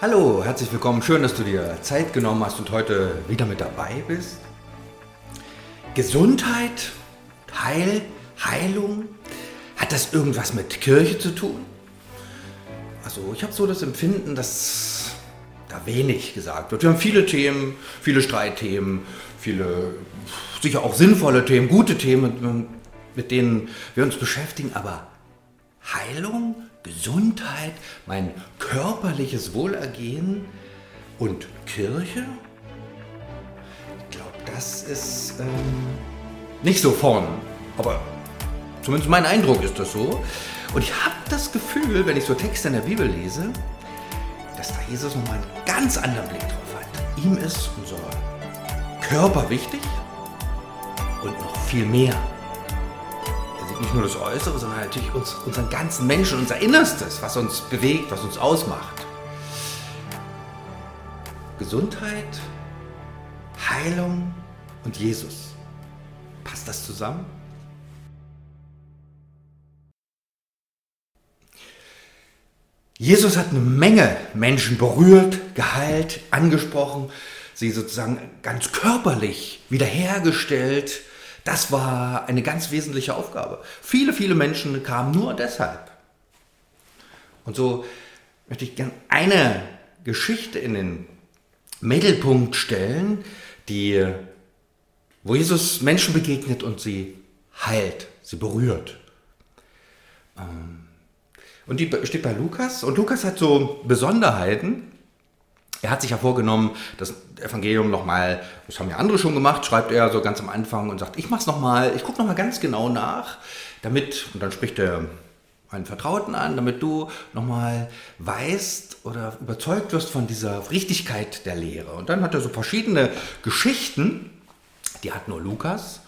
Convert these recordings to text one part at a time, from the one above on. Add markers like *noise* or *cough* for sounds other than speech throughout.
Hallo, herzlich willkommen. Schön, dass du dir Zeit genommen hast und heute wieder mit dabei bist. Gesundheit, Heil, Heilung, hat das irgendwas mit Kirche zu tun? Also ich habe so das Empfinden, dass da wenig gesagt wird. Wir haben viele Themen, viele Streitthemen, viele sicher auch sinnvolle Themen, gute Themen, mit denen wir uns beschäftigen, aber Heilung, Gesundheit, mein körperliches Wohlergehen und Kirche? Ich glaube, das ist ähm, nicht so vorn. Aber zumindest mein Eindruck ist das so. Und ich habe das Gefühl, wenn ich so Texte in der Bibel lese, dass da Jesus nochmal einen ganz anderen Blick drauf hat. Ihm ist unser Körper wichtig und noch viel mehr nicht nur das Äußere, sondern natürlich uns, unseren ganzen Menschen, unser Innerstes, was uns bewegt, was uns ausmacht. Gesundheit, Heilung und Jesus. Passt das zusammen? Jesus hat eine Menge Menschen berührt, geheilt, angesprochen, sie sozusagen ganz körperlich wiederhergestellt, das war eine ganz wesentliche Aufgabe. Viele, viele Menschen kamen nur deshalb. Und so möchte ich gerne eine Geschichte in den Mittelpunkt stellen, die, wo Jesus Menschen begegnet und sie heilt, sie berührt. Ähm, und die steht bei Lukas. Und Lukas hat so Besonderheiten. Er hat sich ja vorgenommen, das Evangelium nochmal, das haben ja andere schon gemacht, schreibt er so ganz am Anfang und sagt, ich mach's nochmal, ich gucke nochmal ganz genau nach, damit, und dann spricht er einen Vertrauten an, damit du nochmal weißt oder überzeugt wirst von dieser Richtigkeit der Lehre. Und dann hat er so verschiedene Geschichten, die hat nur Lukas,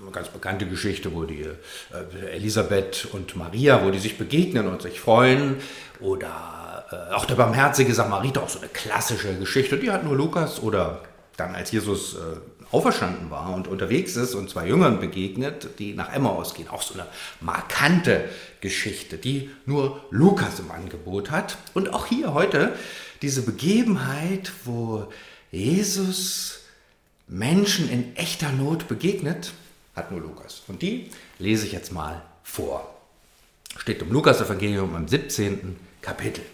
eine ganz bekannte Geschichte, wo die äh, Elisabeth und Maria, wo die sich begegnen und sich freuen, oder äh, auch der barmherzige Samariter, auch so eine klassische Geschichte, die hat nur Lukas oder dann als Jesus äh, auferstanden war und unterwegs ist und zwei Jüngern begegnet, die nach Emmaus gehen. Auch so eine markante Geschichte, die nur Lukas im Angebot hat. Und auch hier heute diese Begebenheit, wo Jesus Menschen in echter Not begegnet, hat nur Lukas. Und die lese ich jetzt mal vor. Steht im Lukas-Evangelium im 17. Kapitel.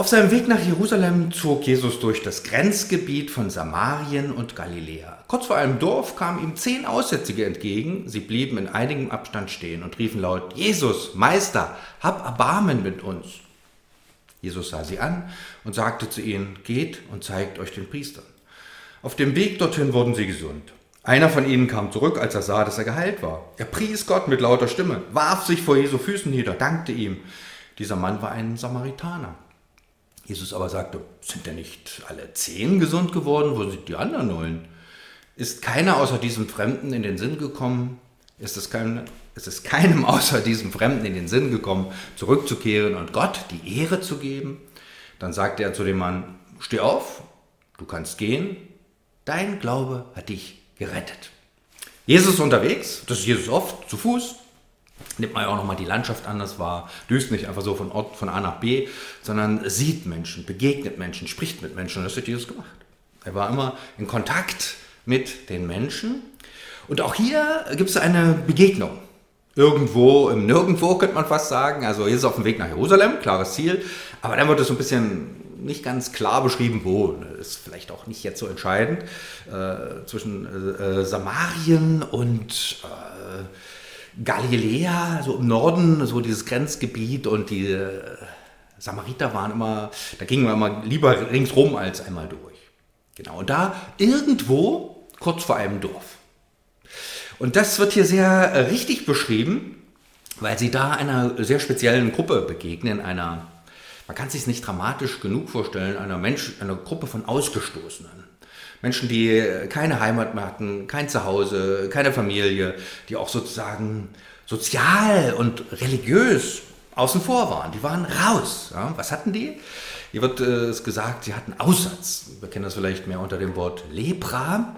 Auf seinem Weg nach Jerusalem zog Jesus durch das Grenzgebiet von Samarien und Galiläa. Kurz vor einem Dorf kamen ihm zehn Aussätzige entgegen. Sie blieben in einigem Abstand stehen und riefen laut, Jesus, Meister, hab Erbarmen mit uns. Jesus sah sie an und sagte zu ihnen, geht und zeigt euch den Priestern. Auf dem Weg dorthin wurden sie gesund. Einer von ihnen kam zurück, als er sah, dass er geheilt war. Er pries Gott mit lauter Stimme, warf sich vor Jesu Füßen nieder, dankte ihm. Dieser Mann war ein Samaritaner. Jesus aber sagte, sind denn nicht alle zehn gesund geworden? Wo sind die anderen neun? Ist keiner außer diesem Fremden in den Sinn gekommen? Ist es, kein, ist es keinem *laughs* außer diesem Fremden in den Sinn gekommen, zurückzukehren und Gott die Ehre zu geben? Dann sagte er zu dem Mann, steh auf, du kannst gehen, dein Glaube hat dich gerettet. Jesus unterwegs, das ist Jesus oft, zu Fuß, nimmt man ja auch nochmal die Landschaft anders wahr, düst nicht einfach so von Ort von A nach B, sondern sieht Menschen, begegnet Menschen, spricht mit Menschen. Und das hat Jesus gemacht. Er war immer in Kontakt mit den Menschen. Und auch hier gibt es eine Begegnung. Irgendwo im Nirgendwo könnte man fast sagen. Also ist auf dem Weg nach Jerusalem, klares Ziel. Aber dann wird es so ein bisschen nicht ganz klar beschrieben, wo. Das ist vielleicht auch nicht jetzt so entscheidend. Äh, zwischen äh, Samarien und äh, Galiläa, so im Norden, so dieses Grenzgebiet und die äh, Samariter waren immer, da gingen wir immer lieber ringsrum als einmal durch. Genau, und da irgendwo, kurz vor einem Dorf. Und das wird hier sehr äh, richtig beschrieben, weil sie da einer sehr speziellen Gruppe begegnen, einer, man kann es sich nicht dramatisch genug vorstellen, einer, Mensch, einer Gruppe von Ausgestoßenen. Menschen, die keine Heimat mehr hatten, kein Zuhause, keine Familie, die auch sozusagen sozial und religiös außen vor waren. Die waren raus. Ja, was hatten die? Hier wird äh, es gesagt, sie hatten Aussatz. Wir kennen das vielleicht mehr unter dem Wort Lepra.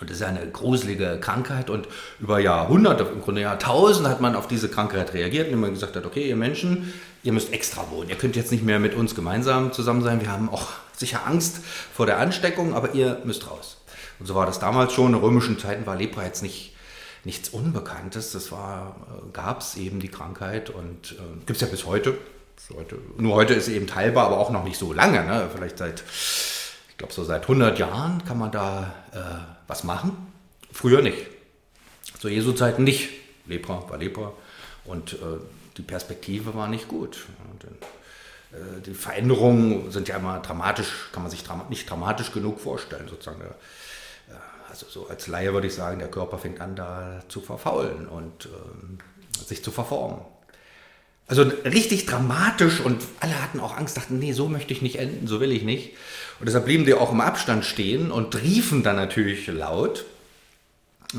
Und das ist eine gruselige Krankheit und über Jahrhunderte, im Grunde Jahrtausende hat man auf diese Krankheit reagiert, indem man gesagt hat, okay, ihr Menschen, ihr müsst extra wohnen. Ihr könnt jetzt nicht mehr mit uns gemeinsam zusammen sein. Wir haben auch sicher Angst vor der Ansteckung, aber ihr müsst raus. Und so war das damals schon. In römischen Zeiten war Lepra jetzt nicht, nichts Unbekanntes. Das war, äh, gab es eben die Krankheit und äh, gibt es ja bis heute. heute. Nur heute ist sie eben teilbar, aber auch noch nicht so lange. Ne? Vielleicht seit, ich glaube, so seit 100 Jahren kann man da äh, was machen. Früher nicht. Zu Jesu Zeiten nicht. Lepra war Lepra. Und äh, die Perspektive war nicht gut. Und, äh, die Veränderungen sind ja immer dramatisch, kann man sich nicht dramatisch genug vorstellen, sozusagen. Äh, also so als Laie würde ich sagen, der Körper fängt an da zu verfaulen und ähm, sich zu verformen. Also richtig dramatisch und alle hatten auch Angst, dachten, nee, so möchte ich nicht enden, so will ich nicht. Und deshalb blieben die auch im Abstand stehen und riefen dann natürlich laut. Äh,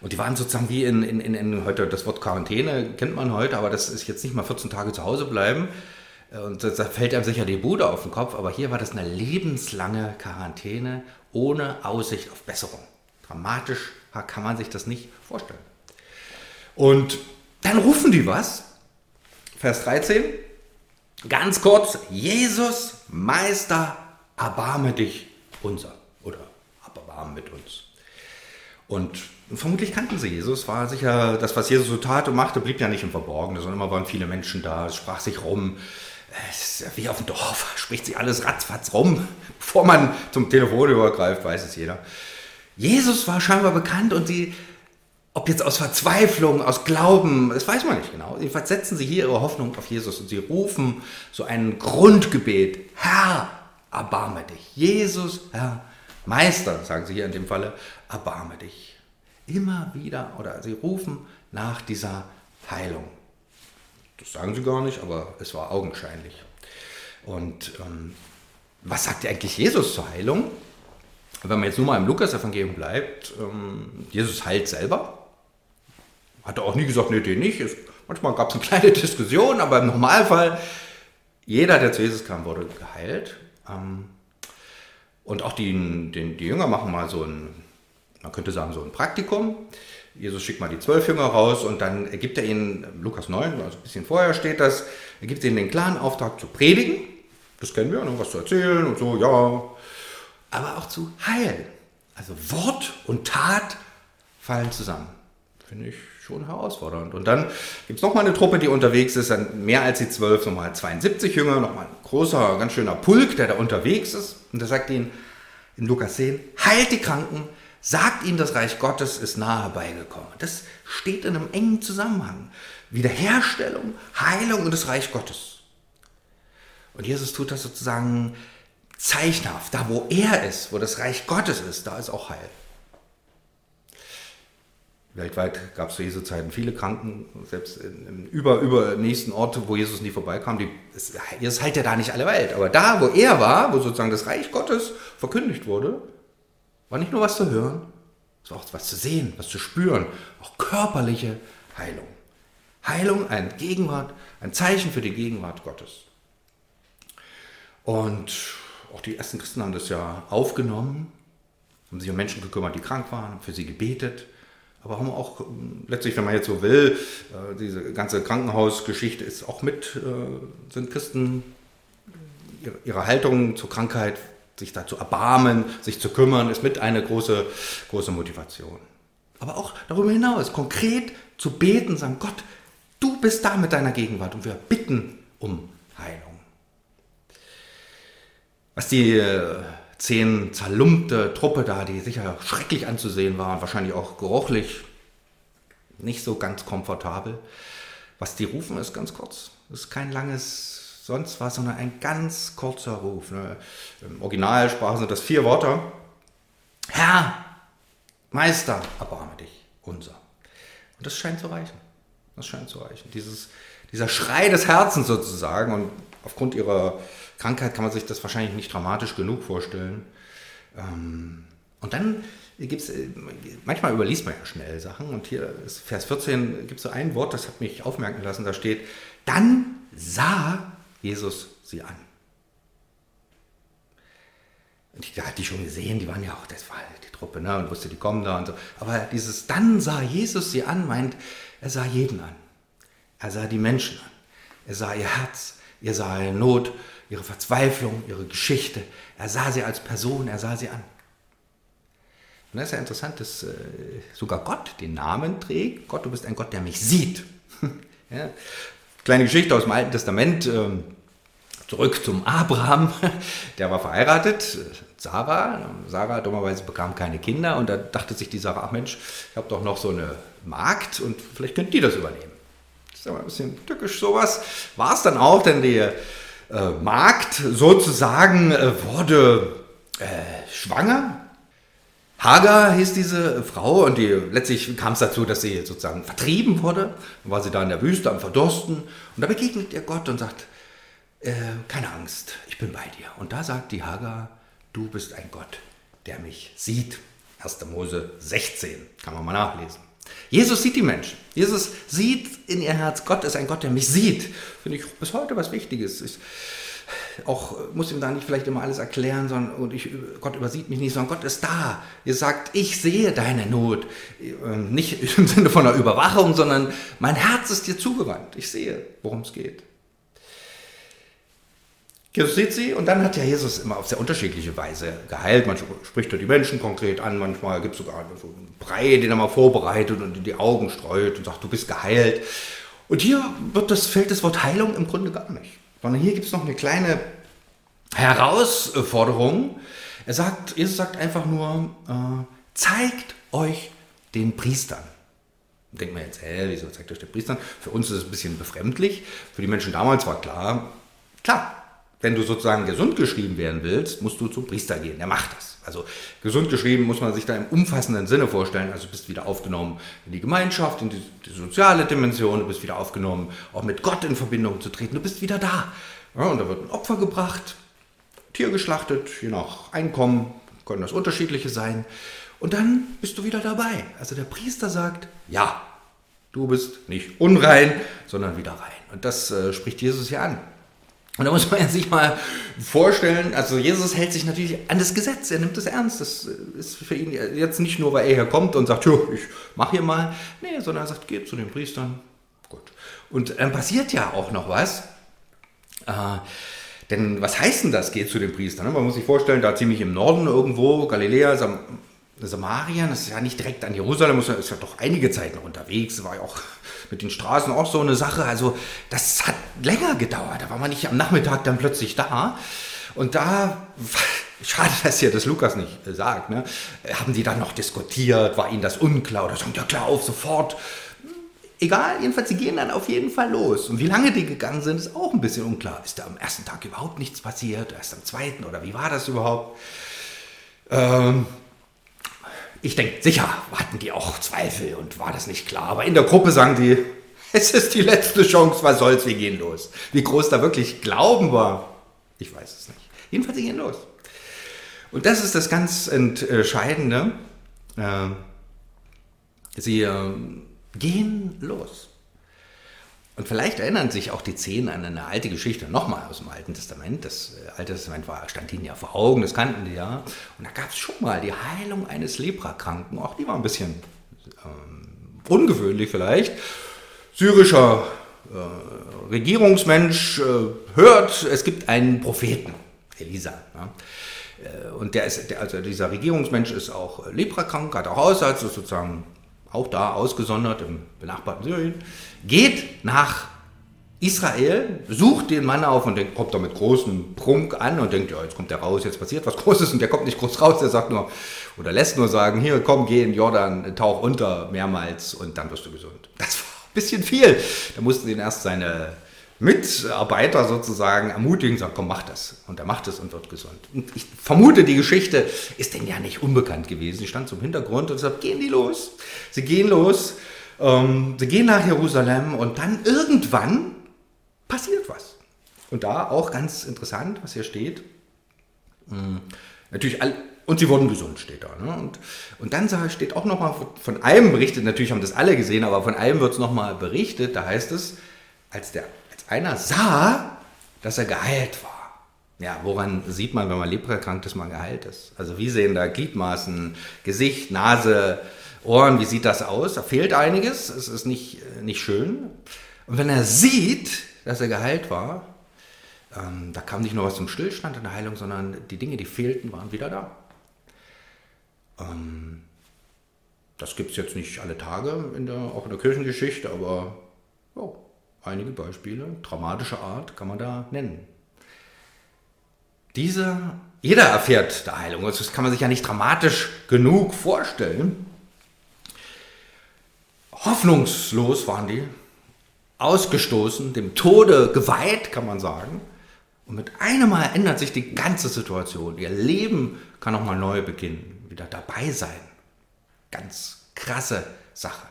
und die waren sozusagen wie in, in, in, heute, das Wort Quarantäne kennt man heute, aber das ist jetzt nicht mal 14 Tage zu Hause bleiben. Äh, und da fällt einem sicher die Bude auf den Kopf, aber hier war das eine lebenslange Quarantäne ohne Aussicht auf Besserung. Dramatisch kann man sich das nicht vorstellen. Und dann rufen die was. Vers 13. Ganz kurz, Jesus, Meister, erbarme dich unser. Oder erbarme mit uns. Und vermutlich kannten sie Jesus. War sicher, das, was Jesus so tat und machte, blieb ja nicht im Verborgenen, sondern immer waren viele Menschen da. Es sprach sich rum. Es ist wie auf dem Dorf, spricht sich alles ratzfatz rum. Bevor man zum Telefon übergreift, weiß es jeder. Jesus war scheinbar bekannt und sie, ob jetzt aus Verzweiflung, aus Glauben, das weiß man nicht genau. Jedenfalls setzen sie hier ihre Hoffnung auf Jesus und sie rufen so ein Grundgebet: Herr, erbarme dich. Jesus, Herr, Meister, sagen sie hier in dem Falle, erbarme dich. Immer wieder, oder sie rufen nach dieser Heilung. Das sagen sie gar nicht, aber es war augenscheinlich. Und ähm, was sagt eigentlich Jesus zur Heilung? Wenn man jetzt nur mal im Lukas-Evangelium bleibt, ähm, Jesus heilt selber. Hat er auch nie gesagt, nee, den nicht. Es, manchmal gab es eine *laughs* kleine Diskussion, aber im Normalfall, jeder, der zu Jesus kam, wurde geheilt. Ähm, und auch die, die, die Jünger machen mal so ein, man könnte sagen, so ein Praktikum. Jesus schickt mal die zwölf Jünger raus und dann gibt er ihnen, Lukas 9, also ein bisschen vorher steht das, er gibt ihnen den klaren Auftrag zu predigen. Das kennen wir, noch was zu erzählen und so, ja. Aber auch zu heilen. Also Wort und Tat fallen zusammen. Finde ich schon herausfordernd. Und dann gibt es nochmal eine Truppe, die unterwegs ist, dann mehr als die zwölf, nochmal 72 Jünger, nochmal ein großer, ganz schöner Pulk, der da unterwegs ist. Und der sagt ihnen in Lukas 10, heilt die Kranken, sagt ihnen, das Reich Gottes ist nahe herbeigekommen. Das steht in einem engen Zusammenhang. Wiederherstellung, Heilung und das Reich Gottes. Und Jesus tut das sozusagen zeichenhaft. Da, wo er ist, wo das Reich Gottes ist, da ist auch Heil. Weltweit gab es zu Jesu Zeiten viele Kranken, selbst im über, über nächsten Ort, wo Jesus nie vorbeikam. Die, es, Jesus heilt ja da nicht alle Welt, aber da, wo er war, wo sozusagen das Reich Gottes verkündigt wurde, war nicht nur was zu hören, es war auch was zu sehen, was zu spüren, auch körperliche Heilung. Heilung, ein Gegenwart, ein Zeichen für die Gegenwart Gottes. Und auch die ersten Christen haben das ja aufgenommen, haben sich um Menschen gekümmert, die krank waren, für sie gebetet aber haben auch letztlich, wenn man jetzt so will, äh, diese ganze Krankenhausgeschichte ist auch mit, äh, sind Christen ihre Haltung zur Krankheit, sich da zu erbarmen, sich zu kümmern, ist mit eine große, große Motivation. Aber auch darüber hinaus, konkret zu beten, sagen, Gott, du bist da mit deiner Gegenwart und wir bitten um Heilung. Was die äh, zehn zerlumpte Truppe da, die sicher schrecklich anzusehen war und wahrscheinlich auch geruchlich nicht so ganz komfortabel. Was die rufen, ist ganz kurz. Das ist kein langes sonst was, sondern ein ganz kurzer Ruf. Ne? Im Originalsprache sind das vier Worte. Herr, Meister, erbarme dich, unser. Und das scheint zu reichen. Das scheint zu reichen. Dieses, dieser Schrei des Herzens sozusagen und aufgrund ihrer Krankheit kann man sich das wahrscheinlich nicht dramatisch genug vorstellen. Ähm, und dann gibt es, äh, manchmal überliest man ja schnell Sachen und hier ist Vers 14, gibt es so ein Wort, das hat mich aufmerken lassen, da steht, dann sah Jesus sie an. Und die hat die schon gesehen, die waren ja auch, das war die Truppe, ne, und wusste, die kommen da und so. Aber dieses dann sah Jesus sie an, meint, er sah jeden an. Er sah die Menschen an. Er sah ihr Herz, er sah ihre Not, ihre Verzweiflung, ihre Geschichte. Er sah sie als Person, er sah sie an. Und das ist ja interessant, dass äh, sogar Gott den Namen trägt. Gott, du bist ein Gott, der mich sieht. *laughs* ja. Kleine Geschichte aus dem Alten Testament. Ähm, zurück zum Abraham. *laughs* Der war verheiratet, Sarah. Sarah dummerweise bekam keine Kinder und da dachte sich die Sarah, ach Mensch, ich habe doch noch so eine Magd und vielleicht könnt die das übernehmen. Das ist aber ein bisschen tückisch sowas. War es dann auch, denn die äh, Magd sozusagen äh, wurde äh, schwanger Hagar hieß diese Frau und die, letztlich kam es dazu, dass sie sozusagen vertrieben wurde. Dann war sie da in der Wüste am Verdursten und da begegnet ihr Gott und sagt, äh, keine Angst, ich bin bei dir. Und da sagt die Hagar, du bist ein Gott, der mich sieht. 1. Mose 16, kann man mal nachlesen. Jesus sieht die Menschen. Jesus sieht in ihr Herz, Gott ist ein Gott, der mich sieht. Finde ich bis heute was Wichtiges. Ich, auch muss ihm da nicht vielleicht immer alles erklären, sondern und ich, Gott übersieht mich nicht, sondern Gott ist da. Ihr sagt, ich sehe deine Not. Ähm, nicht *laughs* im Sinne von einer Überwachung, sondern mein Herz ist dir zugewandt. Ich sehe, worum es geht. Jesus sieht sie und dann hat ja Jesus immer auf sehr unterschiedliche Weise geheilt. Manchmal spricht er die Menschen konkret an, manchmal gibt es sogar so einen Brei, den er mal vorbereitet und in die Augen streut und sagt, du bist geheilt. Und hier wird das, fällt das Wort Heilung im Grunde gar nicht. Sondern hier gibt es noch eine kleine Herausforderung. Er sagt, Jesus sagt einfach nur, äh, zeigt euch den Priestern. Denkt man jetzt, hä, wieso zeigt euch den Priestern? Für uns ist es ein bisschen befremdlich. Für die Menschen damals war klar, klar, wenn du sozusagen gesund geschrieben werden willst, musst du zum Priester gehen. Der macht das. Also gesund geschrieben muss man sich da im umfassenden Sinne vorstellen. Also du bist wieder aufgenommen in die Gemeinschaft, in die, die soziale Dimension, du bist wieder aufgenommen, auch mit Gott in Verbindung zu treten. Du bist wieder da. Ja, und da wird ein Opfer gebracht, Tier geschlachtet, je nach Einkommen können das unterschiedliche sein. Und dann bist du wieder dabei. Also der Priester sagt, ja, du bist nicht unrein, sondern wieder rein. Und das äh, spricht Jesus hier an. Und da muss man sich mal vorstellen, also Jesus hält sich natürlich an das Gesetz, er nimmt es ernst. Das ist für ihn jetzt nicht nur, weil er hier kommt und sagt, ich mach hier mal, nee, sondern er sagt, geht zu den Priestern. Gut. Und dann passiert ja auch noch was. Äh, denn was heißt denn das, geht zu den Priestern? Man muss sich vorstellen, da ziemlich im Norden irgendwo, Galiläa, Sam Samarien, das ist ja nicht direkt an Jerusalem, ist ja doch einige Zeit noch unterwegs, war ja auch mit den Straßen auch so eine Sache. Also das hat länger gedauert. Da war man nicht am Nachmittag dann plötzlich da. Und da, *laughs* schade, dass hier das Lukas nicht sagt, ne? haben die dann noch diskutiert, war ihnen das unklar oder sagen, ja klar, auf sofort. Egal, jedenfalls, sie gehen dann auf jeden Fall los. Und wie lange die gegangen sind, ist auch ein bisschen unklar. Ist da am ersten Tag überhaupt nichts passiert? Erst am zweiten oder wie war das überhaupt? Ähm, ich denke, sicher hatten die auch Zweifel und war das nicht klar. Aber in der Gruppe sagen die, *laughs* es ist die letzte Chance, was soll's, wir gehen los. Wie groß da wirklich Glauben war, ich weiß es nicht. Jedenfalls, sie gehen los. Und das ist das ganz Entscheidende. Ähm, sie ähm, gehen los. Und vielleicht erinnern sich auch die Zehn an eine alte Geschichte, nochmal aus dem Alten Testament. Das äh, Alte Testament war, stand ihnen ja vor Augen, das kannten die ja. Und da gab es schon mal die Heilung eines Leprakranken. Auch die war ein bisschen ähm, ungewöhnlich vielleicht. Syrischer äh, Regierungsmensch äh, hört, es gibt einen Propheten, Elisa. Ja. Äh, und der ist, der, also dieser Regierungsmensch ist auch leprakrank, hat auch Hausarzt, ist sozusagen auch da ausgesondert im benachbarten Syrien geht nach Israel, sucht den Mann auf und denkt, kommt da mit großem Prunk an und denkt, ja, jetzt kommt der raus, jetzt passiert was Großes und der kommt nicht groß raus, der sagt nur, oder lässt nur sagen, hier, komm, geh in Jordan, tauch unter mehrmals und dann wirst du gesund. Das war ein bisschen viel. Da mussten ihn erst seine Mitarbeiter sozusagen ermutigen, sagen, komm, mach das. Und er macht es und wird gesund. Und ich vermute, die Geschichte ist denn ja nicht unbekannt gewesen. Sie stand zum Hintergrund und sagt, gehen die los. Sie gehen los ähm, sie gehen nach Jerusalem und dann irgendwann passiert was. Und da auch ganz interessant, was hier steht. Ähm, natürlich, all, und sie wurden gesund, steht da. Ne? Und, und dann steht auch nochmal von einem berichtet, natürlich haben das alle gesehen, aber von einem wird es nochmal berichtet, da heißt es, als, der, einer sah, dass er geheilt war. Ja, woran sieht man, wenn man leprakrank ist, man geheilt ist? Also wie sehen da Gliedmaßen, Gesicht, Nase, Ohren, wie sieht das aus? Da fehlt einiges, es ist nicht, nicht schön. Und wenn er sieht, dass er geheilt war, ähm, da kam nicht nur was zum Stillstand in der Heilung, sondern die Dinge, die fehlten, waren wieder da. Ähm, das gibt es jetzt nicht alle Tage, in der, auch in der Kirchengeschichte, aber oh, einige Beispiele dramatischer Art kann man da nennen. Diese, jeder erfährt der Heilung, das kann man sich ja nicht dramatisch genug vorstellen. Hoffnungslos waren die, ausgestoßen, dem Tode geweiht, kann man sagen. Und mit einem Mal ändert sich die ganze Situation. Ihr Leben kann nochmal neu beginnen, wieder dabei sein. Ganz krasse Sache.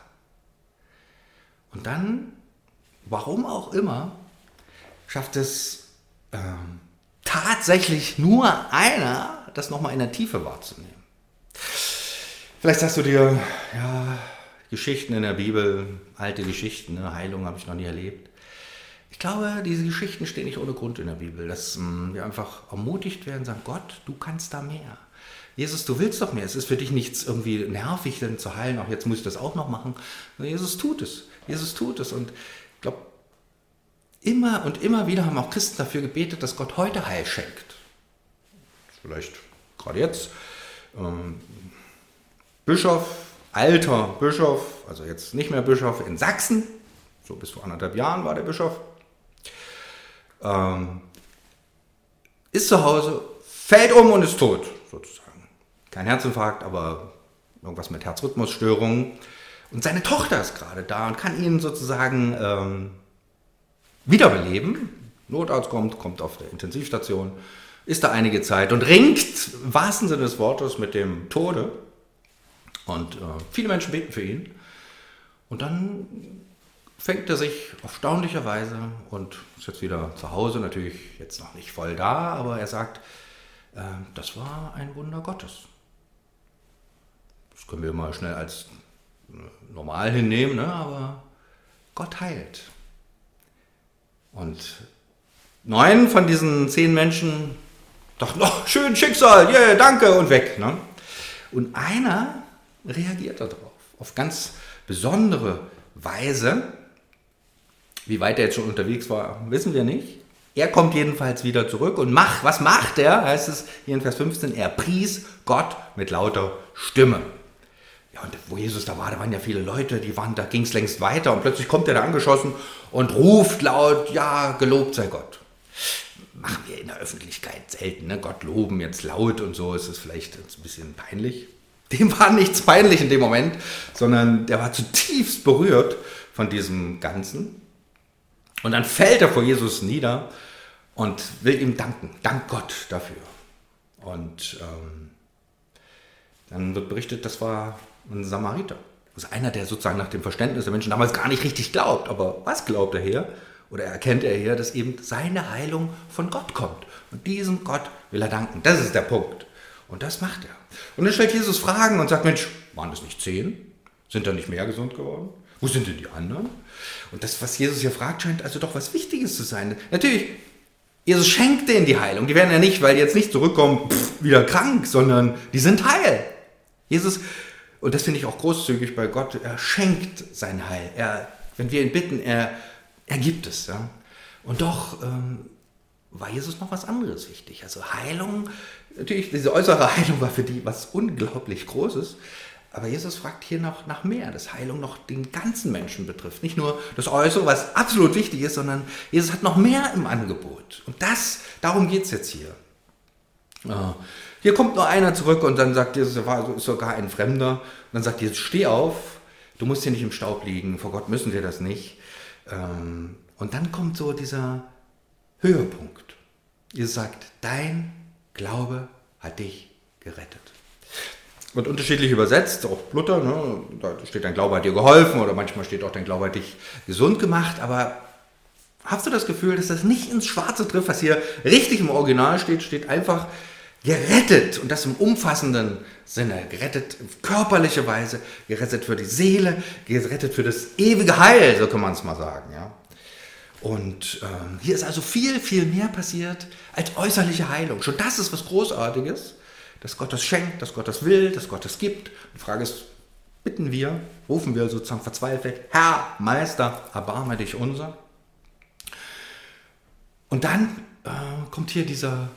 Und dann, warum auch immer, schafft es ähm, tatsächlich nur einer, das nochmal in der Tiefe wahrzunehmen. Vielleicht sagst du dir, ja, Geschichten in der Bibel, alte Geschichten, ne? Heilung habe ich noch nie erlebt. Ich glaube, diese Geschichten stehen nicht ohne Grund in der Bibel, dass ähm, wir einfach ermutigt werden, sagen, Gott, du kannst da mehr. Jesus, du willst doch mehr. Es ist für dich nichts irgendwie nervig, denn zu heilen, auch jetzt muss ich das auch noch machen. Jesus tut es. Jesus tut es. Und Immer und immer wieder haben auch Christen dafür gebetet, dass Gott heute Heil schenkt. Vielleicht gerade jetzt. Ähm, Bischof, alter Bischof, also jetzt nicht mehr Bischof in Sachsen, so bis vor anderthalb Jahren war der Bischof, ähm, ist zu Hause, fällt um und ist tot, sozusagen. Kein Herzinfarkt, aber irgendwas mit Herzrhythmusstörungen. Und seine Tochter ist gerade da und kann ihn sozusagen ähm, wiederbeleben. Notarzt kommt, kommt auf der Intensivstation, ist da einige Zeit und ringt im wahrsten Sinne des Wortes mit dem Tode. Und äh, viele Menschen beten für ihn. Und dann fängt er sich erstaunlicherweise und ist jetzt wieder zu Hause, natürlich jetzt noch nicht voll da, aber er sagt, äh, das war ein Wunder Gottes. Das können wir mal schnell als äh, normal hinnehmen, ne? aber Gott heilt. Und neun von diesen zehn Menschen dachten, oh, schön Schicksal, yeah, danke und weg. Ne? Und einer reagiert darauf, auf ganz besondere Weise. Wie weit er jetzt schon unterwegs war, wissen wir nicht. Er kommt jedenfalls wieder zurück und macht, was macht er? Heißt es hier in Vers 15, er pries Gott mit lauter Stimme. Ja, und wo Jesus da war, da waren ja viele Leute, die waren, da ging es längst weiter und plötzlich kommt er da angeschossen und ruft laut, ja, gelobt sei Gott. Machen wir in der Öffentlichkeit selten, ne? Gott loben jetzt laut und so, ist es vielleicht ein bisschen peinlich. *laughs* Dem war nichts peinlich in dem Moment, sondern der war zutiefst berührt von diesem Ganzen. Und dann fällt er vor Jesus nieder und will ihm danken. Dank Gott dafür. Und ähm, dann wird berichtet, das war ein Samariter. Das ist einer, der sozusagen nach dem Verständnis der Menschen damals gar nicht richtig glaubt. Aber was glaubt er her? Oder erkennt er her, dass eben seine Heilung von Gott kommt. Und diesem Gott will er danken. Das ist der Punkt. Und das macht er. Und dann stellt Jesus Fragen und sagt, Mensch, waren das nicht zehn? Sind da nicht mehr gesund geworden? Wo sind denn die anderen? Und das, was Jesus hier fragt, scheint also doch was Wichtiges zu sein. Natürlich, Jesus schenkt denen die Heilung. Die werden ja nicht, weil die jetzt nicht zurückkommen, pff, wieder krank, sondern die sind heil. Jesus und das finde ich auch großzügig bei Gott. Er schenkt sein Heil. Er, wenn wir ihn bitten, er, er gibt es. Ja? Und doch ähm, war Jesus noch was anderes wichtig. Also Heilung, natürlich, diese äußere Heilung war für die was unglaublich Großes. Aber Jesus fragt hier noch nach mehr, dass Heilung noch den ganzen Menschen betrifft. Nicht nur das Äußere, was absolut wichtig ist, sondern Jesus hat noch mehr im Angebot. Und das, darum geht es jetzt hier. Ja. Hier kommt nur einer zurück und dann sagt Jesus, war sogar ein Fremder. Und dann sagt Jesus, steh auf, du musst hier nicht im Staub liegen, vor Gott müssen wir das nicht. Ähm, und dann kommt so dieser Höhepunkt. Jesus sagt, dein Glaube hat dich gerettet. Wird unterschiedlich übersetzt, auch Luther, ne? da steht dein Glaube hat dir geholfen oder manchmal steht auch dein Glaube hat dich gesund gemacht, aber hast du das Gefühl, dass das nicht ins Schwarze trifft, was hier richtig im Original steht, steht einfach, gerettet und das im umfassenden Sinne, gerettet auf körperliche Weise, gerettet für die Seele, gerettet für das ewige Heil, so kann man es mal sagen. Ja? Und ähm, hier ist also viel, viel mehr passiert als äußerliche Heilung. Schon das ist was Großartiges, dass Gott das schenkt, dass Gott das will, dass Gott das gibt. Die Frage ist, bitten wir, rufen wir sozusagen verzweifelt, Herr, Meister, erbarme dich unser. Und dann äh, kommt hier dieser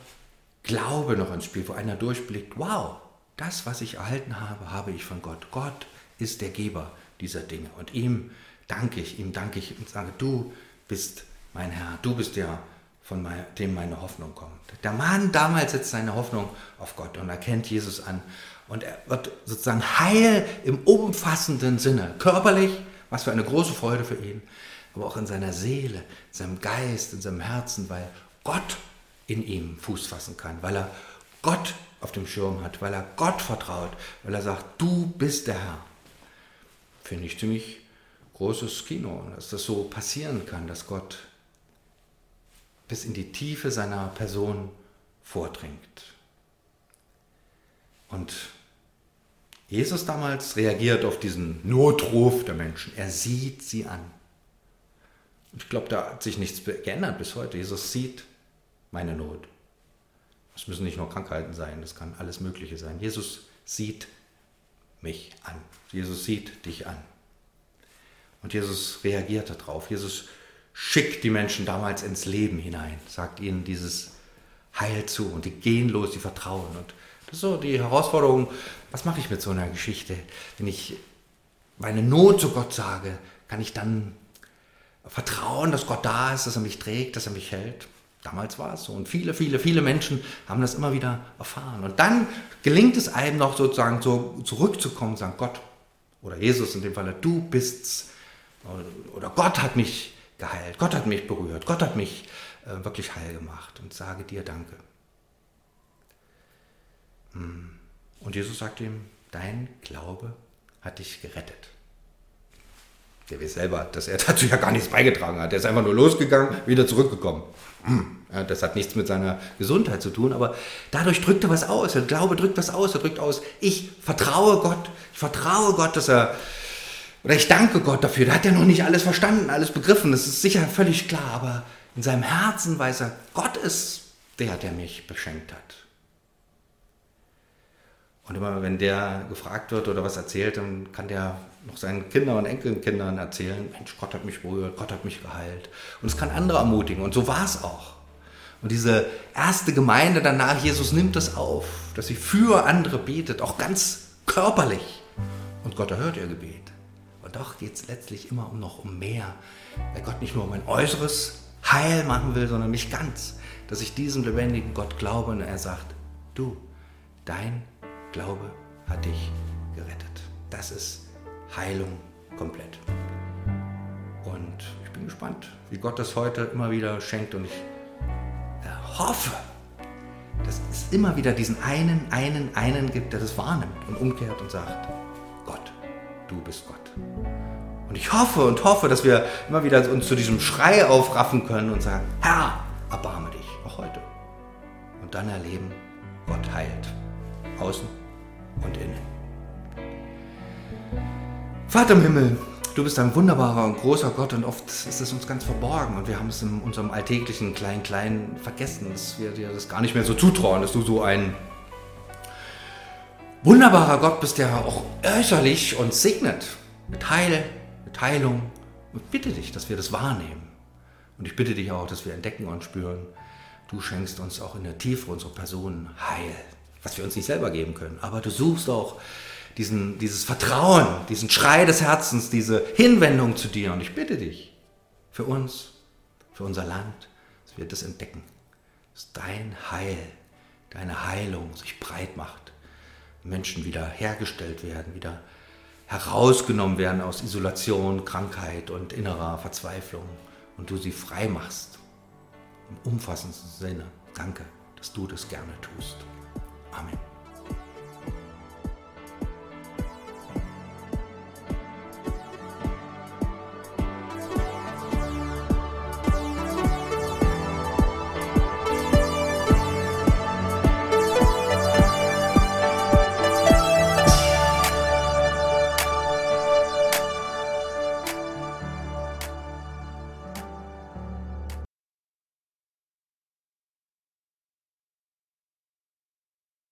Glaube noch ins Spiel, wo einer durchblickt, wow, das, was ich erhalten habe, habe ich von Gott. Gott ist der Geber dieser Dinge. Und ihm danke ich, ihm danke ich und sage, du bist mein Herr, du bist der, von dem meine Hoffnung kommt. Der Mann damals setzt seine Hoffnung auf Gott und erkennt Jesus an. Und er wird sozusagen heil im umfassenden Sinne, körperlich, was für eine große Freude für ihn, aber auch in seiner Seele, in seinem Geist, in seinem Herzen, weil Gott in ihm Fuß fassen kann, weil er Gott auf dem Schirm hat, weil er Gott vertraut, weil er sagt, du bist der Herr. Finde ich ziemlich großes Kino, dass das so passieren kann, dass Gott bis in die Tiefe seiner Person vordringt. Und Jesus damals reagiert auf diesen Notruf der Menschen. Er sieht sie an. Ich glaube, da hat sich nichts geändert bis heute. Jesus sieht meine Not. Es müssen nicht nur Krankheiten sein, das kann alles Mögliche sein. Jesus sieht mich an. Jesus sieht dich an. Und Jesus reagiert darauf. Jesus schickt die Menschen damals ins Leben hinein, sagt ihnen dieses Heil zu und die gehen los, die vertrauen. Und das ist so die Herausforderung, was mache ich mit so einer Geschichte? Wenn ich meine Not zu Gott sage, kann ich dann vertrauen, dass Gott da ist, dass er mich trägt, dass er mich hält? Damals war es so. Und viele, viele, viele Menschen haben das immer wieder erfahren. Und dann gelingt es einem noch sozusagen so zurückzukommen, sagen Gott oder Jesus in dem Fall, du bist's. Oder Gott hat mich geheilt, Gott hat mich berührt, Gott hat mich äh, wirklich heil gemacht und sage dir Danke. Hm. Und Jesus sagt ihm, dein Glaube hat dich gerettet. Der weiß selber, dass er *laughs* dazu ja gar nichts beigetragen hat. Er ist einfach nur losgegangen, wieder zurückgekommen. Ja, das hat nichts mit seiner Gesundheit zu tun, aber dadurch drückt er was aus. Der Glaube drückt was aus. Er drückt aus, ich vertraue Gott. Ich vertraue Gott, dass er, oder ich danke Gott dafür. Da hat er noch nicht alles verstanden, alles begriffen. Das ist sicher völlig klar, aber in seinem Herzen weiß er, Gott ist der, der mich beschenkt hat. Und immer wenn der gefragt wird oder was erzählt, dann kann der noch seinen Kindern und Enkelkindern erzählen, Mensch, Gott hat mich berührt, Gott hat mich geheilt. Und es kann andere ermutigen. Und so war es auch. Und diese erste Gemeinde danach, Jesus nimmt das auf, dass sie für andere betet, auch ganz körperlich. Und Gott erhört ihr Gebet. Und doch geht es letztlich immer um noch um mehr. Weil Gott nicht nur mein äußeres Heil machen will, sondern mich ganz. Dass ich diesem lebendigen Gott glaube und er sagt, du, dein Glaube hat dich gerettet. Das ist Heilung komplett. Und ich bin gespannt, wie Gott das heute immer wieder schenkt. Und ich hoffe, dass es immer wieder diesen einen, einen, einen gibt, der das wahrnimmt und umkehrt und sagt, Gott, du bist Gott. Und ich hoffe und hoffe, dass wir immer wieder uns zu diesem Schrei aufraffen können und sagen, Herr, erbarme dich, auch heute. Und dann erleben, Gott heilt, außen und innen. Vater im Himmel, du bist ein wunderbarer und großer Gott und oft ist es uns ganz verborgen und wir haben es in unserem alltäglichen Klein-Klein vergessen, dass wir dir das gar nicht mehr so zutrauen, dass du so ein wunderbarer Gott bist, der auch äußerlich uns segnet mit Heil, mit Heilung. Und bitte dich, dass wir das wahrnehmen. Und ich bitte dich auch, dass wir entdecken und spüren, du schenkst uns auch in der Tiefe unserer Person Heil, was wir uns nicht selber geben können. Aber du suchst auch diesen, dieses Vertrauen, diesen Schrei des Herzens, diese Hinwendung zu dir. Und ich bitte dich für uns, für unser Land, dass wir das entdecken, dass dein Heil, deine Heilung sich breit macht, Menschen wieder hergestellt werden, wieder herausgenommen werden aus Isolation, Krankheit und innerer Verzweiflung und du sie frei machst. Im umfassendsten Sinne. Danke, dass du das gerne tust. Amen.